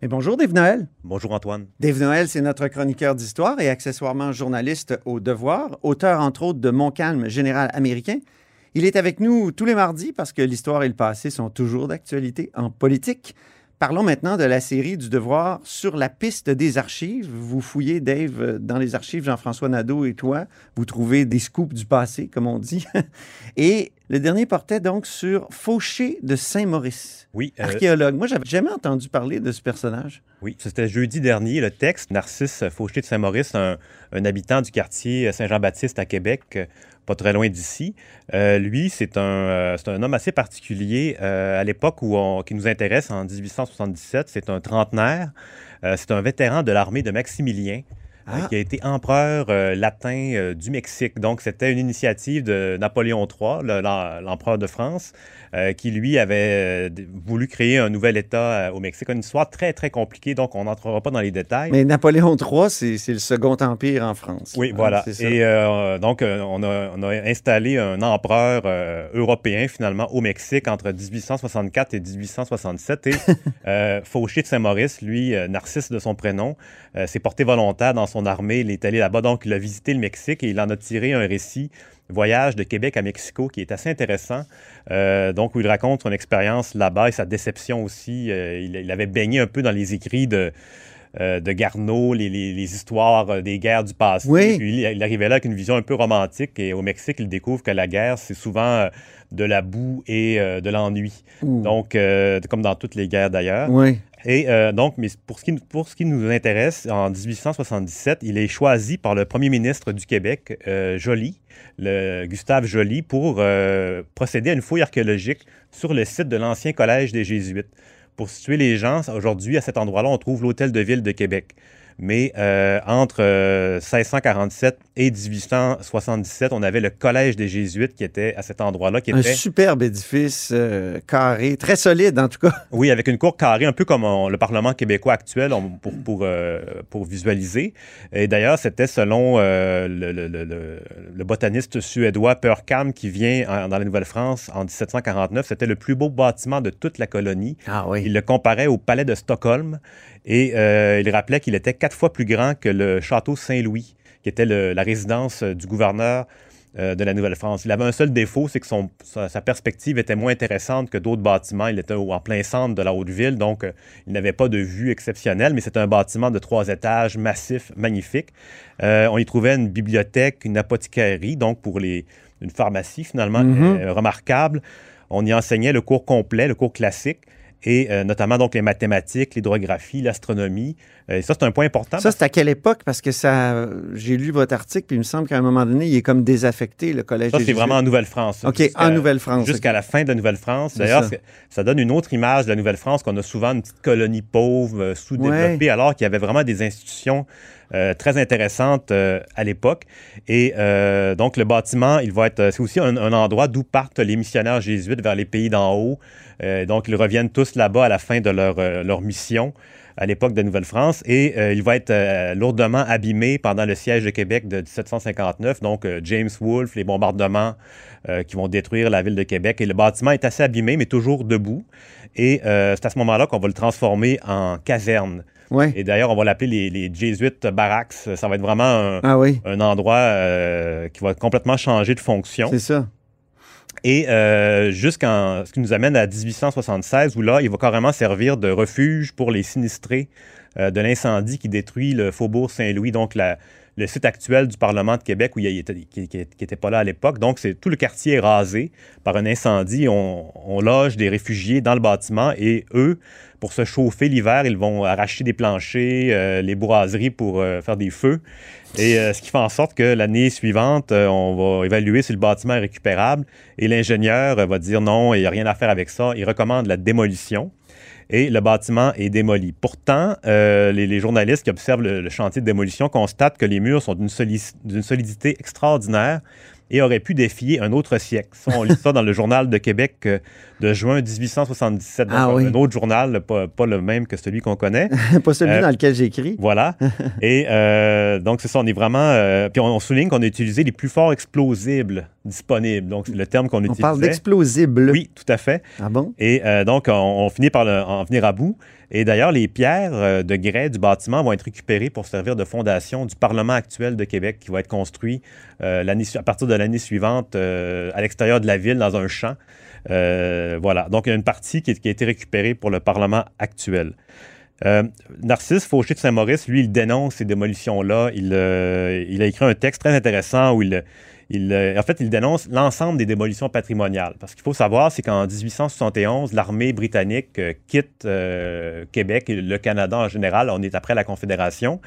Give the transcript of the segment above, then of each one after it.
Et bonjour Dave Noël. Bonjour Antoine. Dave Noël, c'est notre chroniqueur d'histoire et accessoirement journaliste au Devoir, auteur entre autres de Montcalm, général américain. Il est avec nous tous les mardis parce que l'histoire et le passé sont toujours d'actualité en politique. Parlons maintenant de la série du Devoir sur la piste des archives. Vous fouillez, Dave, dans les archives, Jean-François Nadeau et toi, vous trouvez des scoops du passé, comme on dit. Et le dernier portait donc sur Fauché de Saint-Maurice. Oui. euh, Archéologue. Moi, j'avais jamais entendu parler de ce personnage. oui, c'était jeudi dernier. Le texte, Narcisse Fauché de Saint-Maurice, un, un habitant du quartier Saint-Jean-Baptiste à Québec, euh, pas très loin d'ici. Euh, lui, c'est un, euh, un homme assez particulier euh, à l'époque où on- qui nous intéresse, en 1877. C'est un trentenaire. C'est un vétéran de l'armée de Maximilien. Ah. qui a été empereur latin du Mexique. Donc, c'était une initiative de Napoléon III, le- l'em- l'empereur de France, euh, qui, lui, avait euh, voulu créer un nouvel État euh, au Mexique. Une histoire très, très compliquée, donc on n'entrera pas dans les détails. Mais Napoléon III, c'est le second empire en France. Oui, Hein, voilà. Et euh, donc, on, a, on a installé un empereur européen, finalement, au Mexique entre 1864 et 1867. Et Fauché de Saint-Maurice, lui, Narcisse de son prénom, s'est porté volontaire dans son armée. Il est allé là-bas, donc il a visité le Mexique et il en a tiré un récit, Voyage de Québec à Mexico, qui est assez intéressant. Euh, donc, où il raconte son expérience là-bas et sa déception aussi. Euh, il, il avait baigné un peu dans les écrits de euh, de Garneau, les, les- les histoires des guerres du passé. Oui. Puis il, arrivait là avec une vision un peu romantique et au Mexique, il découvre que la guerre, c'est souvent de la boue et de l'ennui. Donc, comme dans toutes les guerres d'ailleurs. Oui. Et euh, donc, mais pour ce, qui, nous intéresse, en 1877, il est choisi par le premier ministre du Québec, euh, Joly, Gustave Joly, pour euh, procéder à une fouille archéologique sur le site de l'ancien collège des Jésuites. Pour situer les gens, aujourd'hui, à cet endroit-là, on trouve l'Hôtel de Ville de Québec. Mais euh, entre euh, 1647 et 1877, on avait le Collège des Jésuites qui était à cet endroit-là, qui Un était... superbe édifice euh, carré, très solide en tout cas. Oui, avec une cour carrée, un peu comme on- le Parlement québécois actuel, on- pour, pour, euh, pour visualiser. Et d'ailleurs, c'était selon le, le- le- le- le botaniste suédois Perkam, qui vient en- dans la Nouvelle-France en 1749. C'était le plus beau bâtiment de toute la colonie. Ah oui. Il le comparait au palais de Stockholm et euh, il rappelait qu'il était quatre fois plus grand que le château Saint-Louis, qui était le- la résidence euh, du gouverneur euh, de la Nouvelle-France. Il avait un seul défaut, c'est que son, sa, sa perspective était moins intéressante que d'autres bâtiments. Il était en plein centre de la Haute-Ville, donc euh, il n'avait pas de vue exceptionnelle, mais c'était un bâtiment de trois étages, massif, magnifique. Euh, on y trouvait une bibliothèque, une apothicarie, donc pour les, une pharmacie finalement Mhm. euh, remarquable. On y enseignait le cours complet, le cours classique et euh, notamment donc les mathématiques, l'hydrographie, l'astronomie. Euh, et ça, c'est un point important. Ça, c'est à quelle époque? Parce que ça, j'ai lu votre article, puis il me semble qu'à un moment donné, il est comme désaffecté, le collège Ça, c'est vraiment en. Nouvelle-France. OK, en Nouvelle-France. Jusqu'à la fin de la Nouvelle-France. D'ailleurs, ça. donne une autre image de la Nouvelle-France qu'on a souvent une petite colonie pauvre, euh, sous-développée, alors qu'il y avait vraiment des institutions très intéressantes euh, à l'époque. Et euh, donc, le bâtiment, il va être, c'est aussi un, endroit d'où partent les missionnaires jésuites vers les pays d'en haut. Euh, donc, ils reviennent tous là-bas à la fin de leur, euh, leur mission à l'époque de Nouvelle-France et euh, il va être euh, lourdement abîmé pendant le siège de Québec de 1759. Donc, euh, James Wolfe, les bombardements euh, qui vont détruire la ville de Québec. Et le bâtiment est assez abîmé, mais toujours debout. Et euh, c'est à ce moment-là qu'on va le transformer en caserne. Ouais. Et d'ailleurs, on va l'appeler les, les Jesuit Barracks. Ça va être vraiment un, Ah oui, un endroit euh, qui va complètement changer de fonction. c'est ça. Et euh, jusqu'en ce qui nous amène à 1876, où là, il va carrément servir de refuge pour les sinistrés euh, de l'incendie qui détruit le faubourg Saint-Louis, donc la- le site actuel du Parlement de Québec où il était, qui n'était pas là à l'époque. Donc, c'est tout le quartier est rasé par un incendie. On, loge des réfugiés dans le bâtiment et eux, pour se chauffer l'hiver, ils vont arracher des planchers, euh, les bourraseries pour euh, faire des feux. Et euh, ce qui fait en sorte que l'année suivante, on va évaluer si le bâtiment est récupérable et l'ingénieur va dire non, il n'y a rien à faire avec ça. Il recommande la démolition. Et le bâtiment est démoli. Pourtant, euh, les, journalistes qui observent le, chantier de démolition constatent que les murs sont d'une solidité extraordinaire et auraient pu défier un autre siècle. on lit ça dans le journal de Québec euh, de juin 1877, ah un autre journal, pas, le même que celui qu'on connaît. pas celui euh, dans lequel j'écris. Voilà. et euh, donc, c'est ça, on est vraiment... puis on, souligne qu'on a utilisé les plus forts explosibles disponibles. Donc, c'est le terme qu'on utilise. On parle d'explosibles. Oui, tout à fait. Ah bon? Et donc, on, finit par en venir à bout. Et d'ailleurs, les pierres euh, de grès du bâtiment vont être récupérées pour servir de fondation du Parlement actuel de Québec qui va être construit euh, à partir de l'année suivante euh, à l'extérieur de la ville, dans un champ. voilà. Donc, il y a une partie qui, a été récupérée pour le Parlement actuel. Narcisse Fauché de Saint-Maurice, lui, il dénonce ces démolitions-là. Il, il, a écrit un texte très intéressant où il, euh, en fait, il dénonce l'ensemble des démolitions patrimoniales. Parce qu'il faut savoir, c'est qu'en 1871, l'armée britannique euh, quitte euh, Québec et le Canada en général. On est après la Confédération.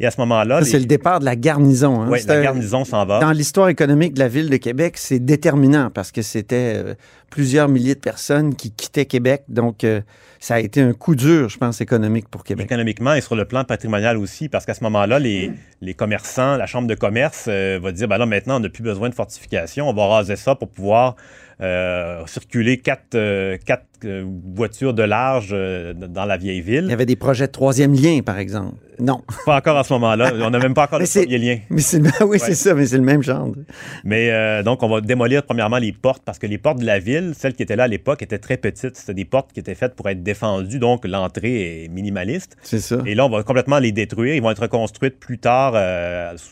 Et à ce moment-là. C'est le départ de la garnison. Hein? Oui, la garnison s'en va. Dans l'histoire économique de la ville de Québec, c'est déterminant parce que c'était plusieurs milliers de personnes qui quittaient Québec. Donc, ça a été un coup dur, je pense, économique pour Québec. Économiquement et sur le plan patrimonial aussi, parce qu'à ce moment-là, les, les, commerçants, la Chambre de commerce va dire, ben là, maintenant, on n'a plus besoin de fortification, on va raser ça pour pouvoir euh, circuler quatre, euh, quatre euh, voitures de large dans la vieille ville. Il y avait des projets de troisième lien, par exemple. Non. Pas encore à ce moment-là. On n'a même pas encore le premier lien. Mais oui, c'est ça, mais c'est le même genre. Mais donc, on va démolir premièrement les portes parce que les portes de la ville, celles qui étaient là à l'époque, étaient très petites. C'était des portes qui étaient faites pour être défendues, donc l'entrée est minimaliste. C'est ça. Et là, on va complètement les détruire. Ils vont être reconstruites plus tard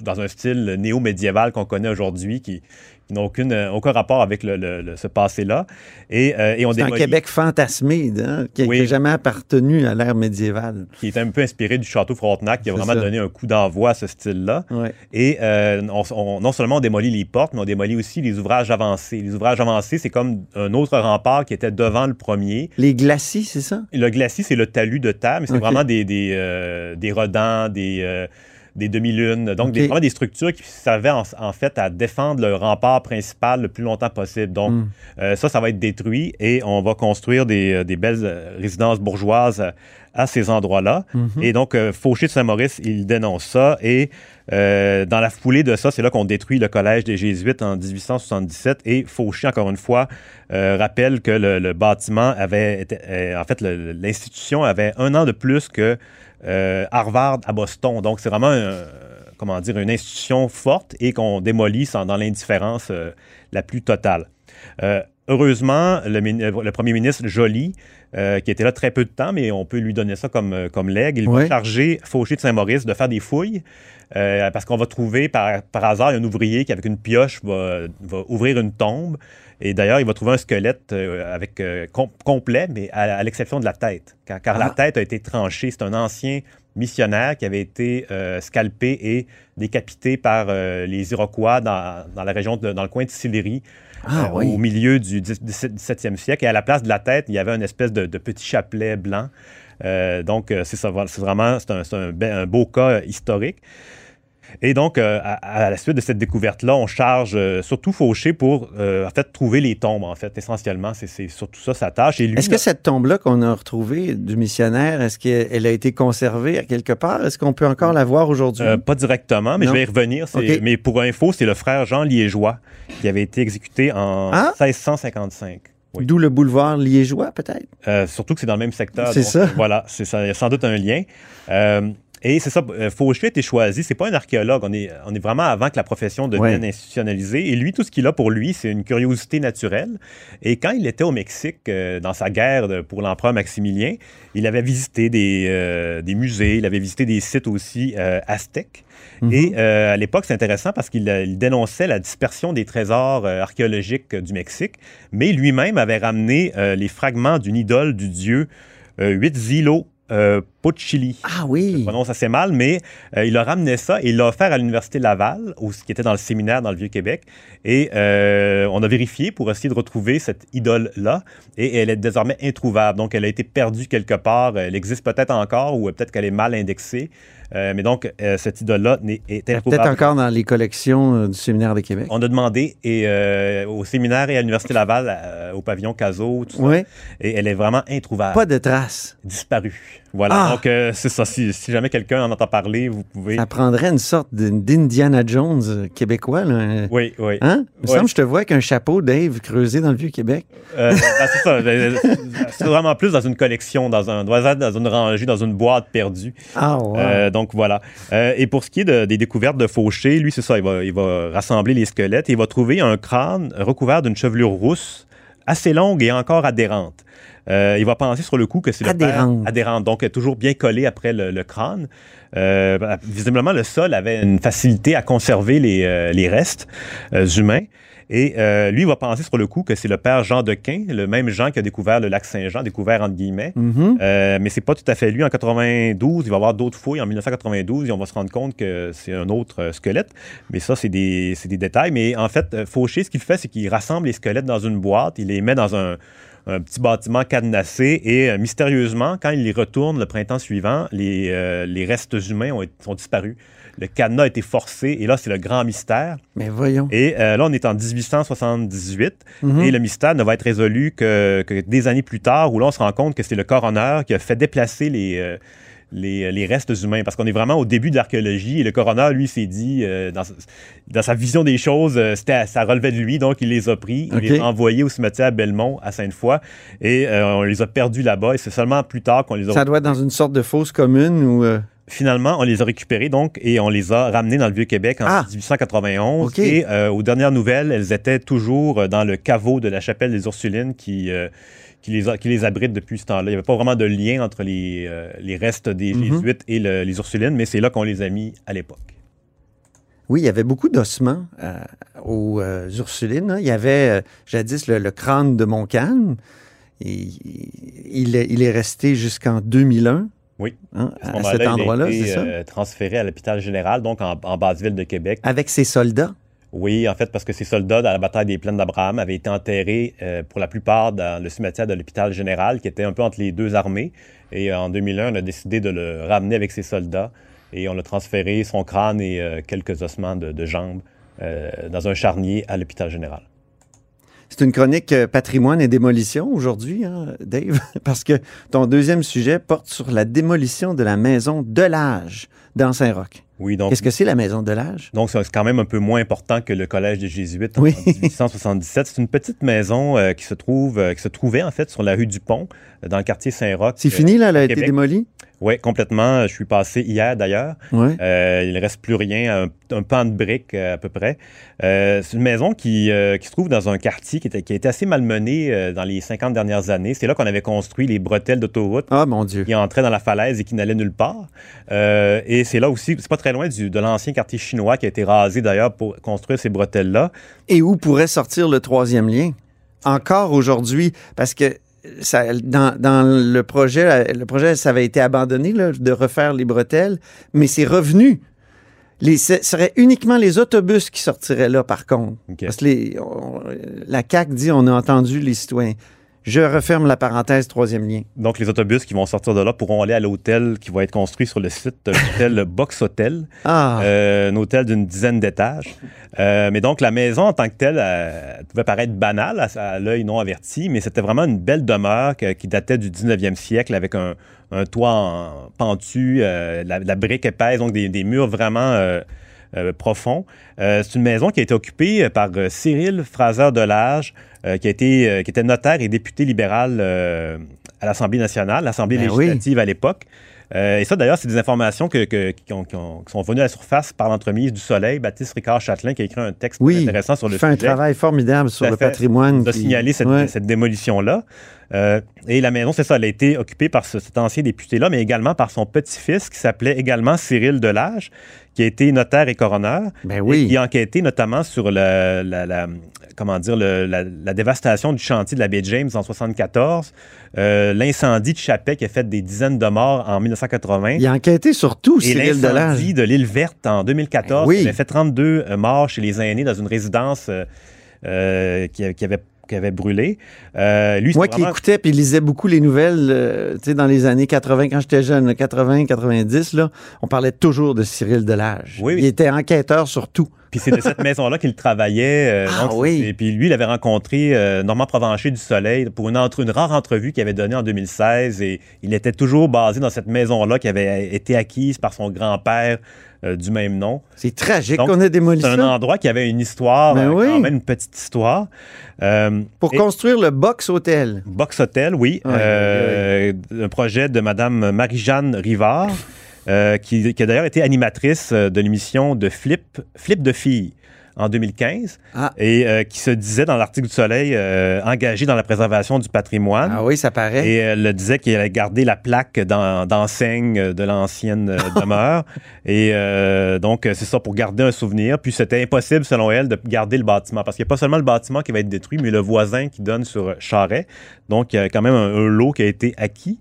dans un style néo-médiéval qu'on connaît aujourd'hui qui, qui n'ont euh, aucun rapport avec le, ce passé-là. Et, euh, et on C'est un Québec fantasmé, hein, qui n'a jamais appartenu à l'ère médiévale. Qui est un peu inspiré du château Frontenac, qui a vraiment donné un coup d'envoi à ce style-là. Et euh, non seulement on démolit les portes, mais on démolit aussi les ouvrages avancés. Les ouvrages avancés, c'est comme un autre rempart qui était devant le premier. Les glacis, c'est ça? Le glacis, c'est le talus de terre, mais c'est vraiment des, des, des redans, des des demi-lunes. Donc, des, vraiment des structures qui servaient en, fait à défendre le rempart principal le plus longtemps possible. Donc, hmm. euh, ça, ça va être détruit et on va construire des, euh, belles euh, résidences bourgeoises à, ces endroits-là. Hmm. Et donc, Fauché de Saint-Maurice, il dénonce ça. Et dans la foulée de ça, c'est là qu'on détruit le collège des Jésuites en 1877. Et Fauché, encore une fois, rappelle que le, bâtiment avait été, en fait, l'institution avait un an de plus que euh, Harvard à Boston. Donc, c'est vraiment comment dire, une institution forte et qu'on démolit dans l'indifférence euh, la plus totale. Euh, heureusement, le, premier ministre Joly, qui était là très peu de temps, mais on peut lui donner ça comme, comme legs, il va charger Fauché de Saint-Maurice de faire des fouilles. parce qu'on va trouver par, hasard un ouvrier qui, avec une pioche, va, ouvrir une tombe. Et d'ailleurs, il va trouver un squelette euh, avec euh, complet, mais à, l'exception de la tête, car, la ah. tête a été tranchée. C'est un ancien missionnaire qui avait été euh, scalpé et décapité par les Iroquois dans, la région, dans le coin de Sillery. Ah, au milieu du 17e siècle. Et à la place de la tête, il y avait une espèce de, petit chapelet blanc. donc, c'est vraiment c'est un, beau cas historique. Et donc, euh, à, la suite de cette découverte-là, on charge euh, surtout Fauché pour, euh, en fait, trouver les tombes, en fait, essentiellement. C'est surtout ça sa tâche. Est-ce que cette tombe-là qu'on a retrouvée du missionnaire, est-ce qu'elle a été conservée à quelque part? Est-ce qu'on peut encore la voir aujourd'hui? pas directement, mais je vais y revenir. Mais pour info, c'est le frère Jean Liégeois qui avait été exécuté en 1655. Ah! D'où le boulevard liégeois, peut-être? surtout que c'est dans le même secteur. C'est ça. Voilà, c'est ça. Il y a sans doute un lien. Et c'est ça, euh, Fauché a été choisi. C'est pas un archéologue. On est, on est vraiment avant que la profession devienne institutionnalisée. Et lui, tout ce qu'il a pour lui, c'est une curiosité naturelle. Et quand il était au Mexique, euh, dans sa guerre pour l'empereur Maximilien, il avait visité des, euh, des, musées, il avait visité des sites aussi aztèques. Mhm. Et à l'époque, c'est intéressant parce qu'il dénonçait la dispersion des trésors archéologiques du Mexique, mais lui-même avait ramené les fragments d'une idole du dieu Huitzilo euh. Ah oui. Je prononce assez mal, mais euh, il a ramené ça et il l'a offert à l'Université Laval, où, qui était dans le séminaire dans le Vieux-Québec. Et euh, on a vérifié pour essayer de retrouver cette idole-là. Et elle est désormais introuvable. Donc, elle a été perdue quelque part. Elle existe peut-être encore ou peut-être qu'elle est mal indexée. mais donc, cette idole-là est. Peut-être encore dans les collections du séminaire de Québec. On a demandé et, au séminaire et à l'Université Laval, au pavillon Cazot, tout ça. Et elle est vraiment introuvable. Pas de traces. Disparue. Voilà, ah! donc euh, c'est ça. Si, jamais quelqu'un en entend parler, vous pouvez. Ça prendrait une sorte d'Indiana Jones euh, québécois. Là. Oui, oui. Hein? Il me semble que je te vois avec un chapeau, Dave, creusé dans le Vieux-Québec. Euh, ben, c'est ça. Ben, c'est vraiment plus dans une collection, dans, un, dans une rangée, dans une boîte perdue. Ah, ouais. donc voilà. et pour ce qui est des découvertes de Fauché, lui, c'est ça. Il va, il va rassembler les squelettes et il va trouver un crâne recouvert d'une chevelure rousse assez longue et encore adhérente. Euh, il va penser sur le coup que c'est le père adhérente, donc toujours bien collé après le, crâne. Euh, visiblement, le sol avait une facilité à conserver les, euh, les restes humains. Et lui, il va penser sur le coup que c'est le père Jean de Quin, le même Jean qui a découvert le lac Saint-Jean, découvert entre guillemets. Mm-hmm. mais c'est pas tout à fait lui. En 92, il va y avoir d'autres fouilles. En 1992, et on va se rendre compte que c'est un autre squelette. Mais ça, c'est des, des, détails. Mais en fait, Fauché, ce qu'il fait, c'est qu'il rassemble les squelettes dans une boîte. Il les met dans un un petit bâtiment cadenassé et euh, mystérieusement, quand il les retourne le printemps suivant, les, euh, les restes humains ont, ont, disparu. Le cadenas a été forcé et là, c'est le grand mystère. Mais voyons. Et euh, là, on est en 1878 mhm. et le mystère ne va être résolu que, que, des années plus tard où là, on se rend compte que c'est le coroner qui a fait déplacer les les, restes humains, parce qu'on est vraiment au début de l'archéologie, et le coroner, lui, s'est dit, euh, dans, sa vision des choses, euh, c'était, ça relevait de lui, donc il les a pris, il les a envoyés au cimetière Belmont, à Sainte-Foy, et euh, on les a perdus là-bas, et c'est seulement plus tard qu'on les a... Ça doit être dans une sorte de fosse commune, ou... Finalement, on les a récupérés donc et on les a ramenés dans le Vieux-Québec en 1891. Ah! Et aux dernières nouvelles, elles étaient toujours dans le caveau de la chapelle des Ursulines qui, qui les, qui les abrite depuis ce temps-là. Il n'y avait pas vraiment de lien entre les, euh, les restes des mhm. Jésuites et les Ursulines, mais c'est là qu'on les a mis à l'époque. Oui, il y avait beaucoup d'ossements euh, aux euh, Ursulines. Hein. Il y avait jadis le, crâne de Montcalm. Et, il, est, il est resté jusqu'en 2001. Oui. Hein, à, cet endroit-là, c'est ça? transféré à l'hôpital général, donc en, en basse-ville de Québec. Avec ses soldats? Oui, en fait, parce que ces soldats dans la bataille des plaines d'Abraham avaient été enterrés euh, pour la plupart dans le cimetière de l'hôpital général, qui était un peu entre les deux armées. Et en 2001, on a décidé de le ramener avec ses soldats et on a transféré son crâne et euh, quelques ossements de, jambes euh, dans un charnier à l'hôpital général. C'est une chronique patrimoine et démolition aujourd'hui, hein, Dave, parce que ton deuxième sujet porte sur la démolition de la maison de l'âge dans Saint-Roch. Oui, donc. Qu'est-ce que c'est la maison de l'âge? Donc, c'est quand même un peu moins important que le collège des Jésuites en 1877. C'est une petite maison euh, qui se trouve, euh, qui se trouvait en fait sur la rue du Pont, dans le quartier Saint-Roch. C'est fini, là, elle a été démolie? Oui, complètement. Je suis passé hier d'ailleurs. Euh, il ne reste plus rien, un, pan de briques à peu près. c'est une maison qui, qui, se trouve dans un quartier qui, était, qui a été assez malmené dans les 50 dernières années. C'est là qu'on avait construit les bretelles d'autoroute. Ah, mon Dieu. Qui entraient dans la falaise et qui n'allaient nulle part. et c'est là aussi, c'est pas très loin du, de l'ancien quartier chinois qui a été rasé d'ailleurs pour construire ces bretelles-là. Et où pourrait sortir le troisième lien? Encore aujourd'hui, parce que ça, dans, dans, le projet, le projet, ça avait été abandonné de refaire les bretelles, mais c'est revenu. Les, ce serait uniquement les autobus qui sortiraient là, par contre. Parce que les, la CAC dit on a entendu les citoyens. Je referme la parenthèse, troisième lien. Donc, les autobus qui vont sortir de là pourront aller à l'hôtel qui va être construit sur le site l'hôtel Box Hotel, ah. euh, un hôtel d'une dizaine d'étages. Euh, mais donc, la maison en tant que telle elle pouvait paraître banale à, l'œil non averti, mais c'était vraiment une belle demeure qui datait du 19e siècle avec un, toit en, pentu, euh, la, brique épaisse, donc des, des murs vraiment profonds. C'est une maison qui a été occupée par Cyril Fraser-Delage, euh, qui, a été, euh, qui était notaire et député libéral euh, à l'Assemblée nationale, l'Assemblée ben législative à l'époque. et ça, d'ailleurs, c'est des informations que, qui, sont venues à la surface par l'entremise du Soleil. Baptiste Ricard Châtelain qui a écrit un texte intéressant sur le sujet. Il fait un travail formidable sur le patrimoine. De signaler cette, cette démolition-là. Et la maison, c'est ça, elle a été occupée par cet ancien député-là, mais également par son petit-fils qui s'appelait également Cyril Delage, qui a été notaire et coroner, ben oui. et qui a enquêté notamment sur la, la, comment dire, la, dévastation du chantier de la baie James en 74, euh, l'incendie de Chapet qui a fait des dizaines de morts en 1980. Il a enquêté sur tout, Et l'incendie de l'île Verte en 2014 ben qui a fait 32 euh, morts chez les aînés dans une résidence euh, qui, avait qui avait brûlé. Euh, lui, Moi qui écoutais puis lisais beaucoup les nouvelles, euh, tu sais, dans les années 80, quand j'étais jeune, 80, 90, là, on parlait toujours de Cyril Delage. Oui, oui. Il était enquêteur sur tout. Puis c'est de cette maison-là qu'il travaillait. euh, Ah donc, oui. Et puis lui, il avait rencontré euh, Normand Provencher du Soleil pour une, entre- une rare entrevue qu'il avait donnée en 2016. Et il était toujours basé dans cette maison-là qui avait été acquise par son grand-père euh, du même nom. C'est tragique qu'on ait démoli C'est un ça. endroit qui avait une histoire, Ben euh, oui. quand même une petite histoire. Pour et- construire le Box Hotel. Box Hotel, oui. Ouais, Un projet de Mme Marie-Jeanne Rivard, qui, qui a d'ailleurs été animatrice euh, de l'émission de Flip, Flip de filles en 2015 Ah. et euh, qui se disait dans l'article du Soleil euh, engagée dans la préservation du patrimoine. Ah oui, ça paraît. Et elle disait qu'elle allait garder la plaque d'en- d'enseigne de l'ancienne euh, demeure. Et euh, donc, euh, c'est ça pour garder un souvenir. Puis c'était impossible, selon elle, de garder le bâtiment. Parce qu'il n'y a pas seulement le bâtiment qui va être détruit, mais le voisin qui donne sur Charret. Donc, il y a quand même un, un lot qui a été acquis.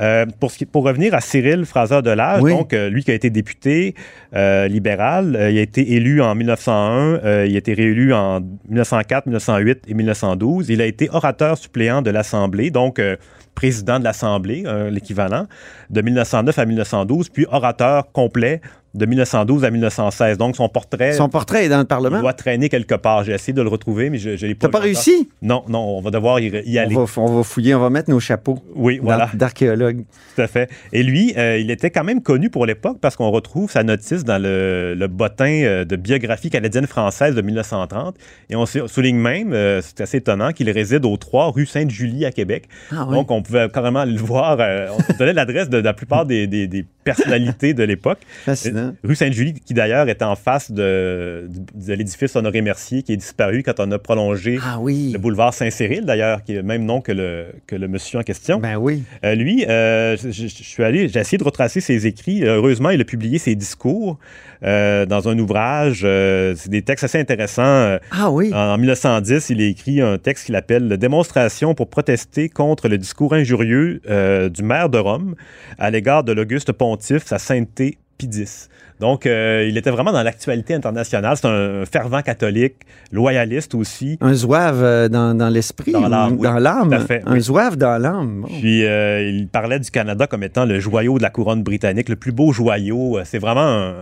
Euh, pour, ce qui- pour revenir à Cyril Fraser-Delage, Oui. donc euh, lui qui a été député euh, libéral, euh, il a été élu en 1901, euh, il a été réélu en 1904, 1908 et 1912. Il a été orateur suppléant de l'Assemblée, donc euh, président de l'Assemblée, euh, l'équivalent, de 1909 à 1912, puis orateur complet de 1912 à 1916. Donc son portrait Son portrait est dans le il Parlement. doit traîner quelque part. J'ai essayé de le retrouver, mais je ne l'ai pas T'as pas réussi? Non, non, on va devoir y, y aller. On va, on va fouiller, on va mettre nos chapeaux Oui, voilà. d'ar- d'archéologue. Tout à fait. Et lui, euh, il était quand même connu pour l'époque parce qu'on retrouve sa notice dans le, le bottin euh, de biographie canadienne-française de 1930. Et on sou- souligne même, euh, c'est assez étonnant, qu'il réside au 3 rue Sainte-Julie à Québec. Ah oui. Donc, on pouvait carrément le voir. euh, on donnait l'adresse de, de la plupart des, des- des personnalités de l'époque. Fascinant. Rue Sainte-Julie, qui d'ailleurs est en face de, de l'édifice Honoré-Mercier, qui est disparu quand on a prolongé Ah oui. le boulevard Saint-Cyril, d'ailleurs, qui est le même nom que le, que le monsieur en question. Ben oui. Euh, lui, euh, je, je- je suis allé, j'ai essayé de retracer ses écrits. Euh, Heureusement, il a publié ses discours euh, dans un ouvrage. Euh, c'est des textes assez intéressants. Euh, Ah oui. en 1910, il a écrit un texte qu'il appelle Démonstration pour protester contre le discours injurieux euh, du maire de Rome à l'égard de l'Auguste Pontife, sa sainteté Pie X. Donc, euh, il était vraiment dans l'actualité internationale. C'est un fervent catholique, loyaliste aussi. Un zouave euh, dans, dans l'esprit, Dans l'âme, oui. Un oui. zouave dans l'âme. Puis euh, il parlait du Canada comme étant le joyau de la couronne britannique, le plus beau joyau. C'est vraiment un,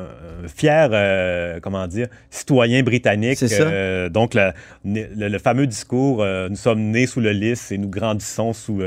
fier, euh, comment dire, citoyen britannique. C'est ça. Donc la- le, le fameux discours Nous sommes nés sous le lys et nous grandissons sous.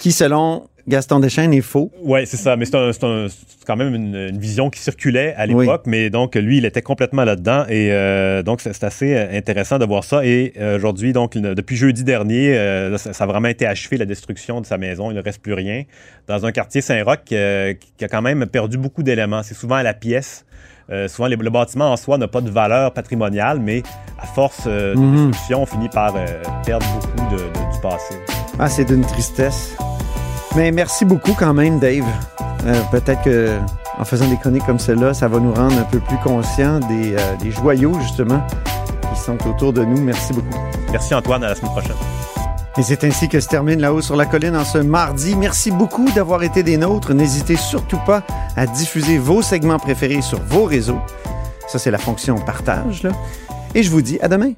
Qui, selon Gaston Deschênes, est faux. Ouais, c'est ça. Mais c'est un- c'est un- c'est quand même une, une vision qui circulait à l'époque. Mais donc, lui, il était complètement là-dedans. Et euh, donc, c'est assez euh, intéressant de voir ça. Et euh, aujourd'hui, donc, depuis jeudi dernier, euh, ça, ça a vraiment été achevé, la destruction de sa maison. Il ne reste plus rien. Dans un quartier Saint-Roch euh, qui a quand même perdu beaucoup d'éléments. C'est souvent à la pièce. Euh, souvent, les- le bâtiment en soi n'a pas de valeur patrimoniale, mais à force euh, de Mhm. destruction, on finit par euh, perdre beaucoup de- de- du passé. Ah, c'est d'une tristesse. Mais merci beaucoup quand même, Dave. Euh, Peut-être que en faisant des chroniques comme celle-là, ça va nous rendre un peu plus conscients des, euh, des joyaux, justement, qui sont autour de nous. Merci beaucoup. Merci Antoine, à la semaine prochaine. Et c'est ainsi que se termine là-haut sur la colline en ce mardi. Merci beaucoup d'avoir été des nôtres. N'hésitez surtout pas à diffuser vos segments préférés sur vos réseaux. Ça, c'est la fonction partage. Là. Et je vous dis à demain.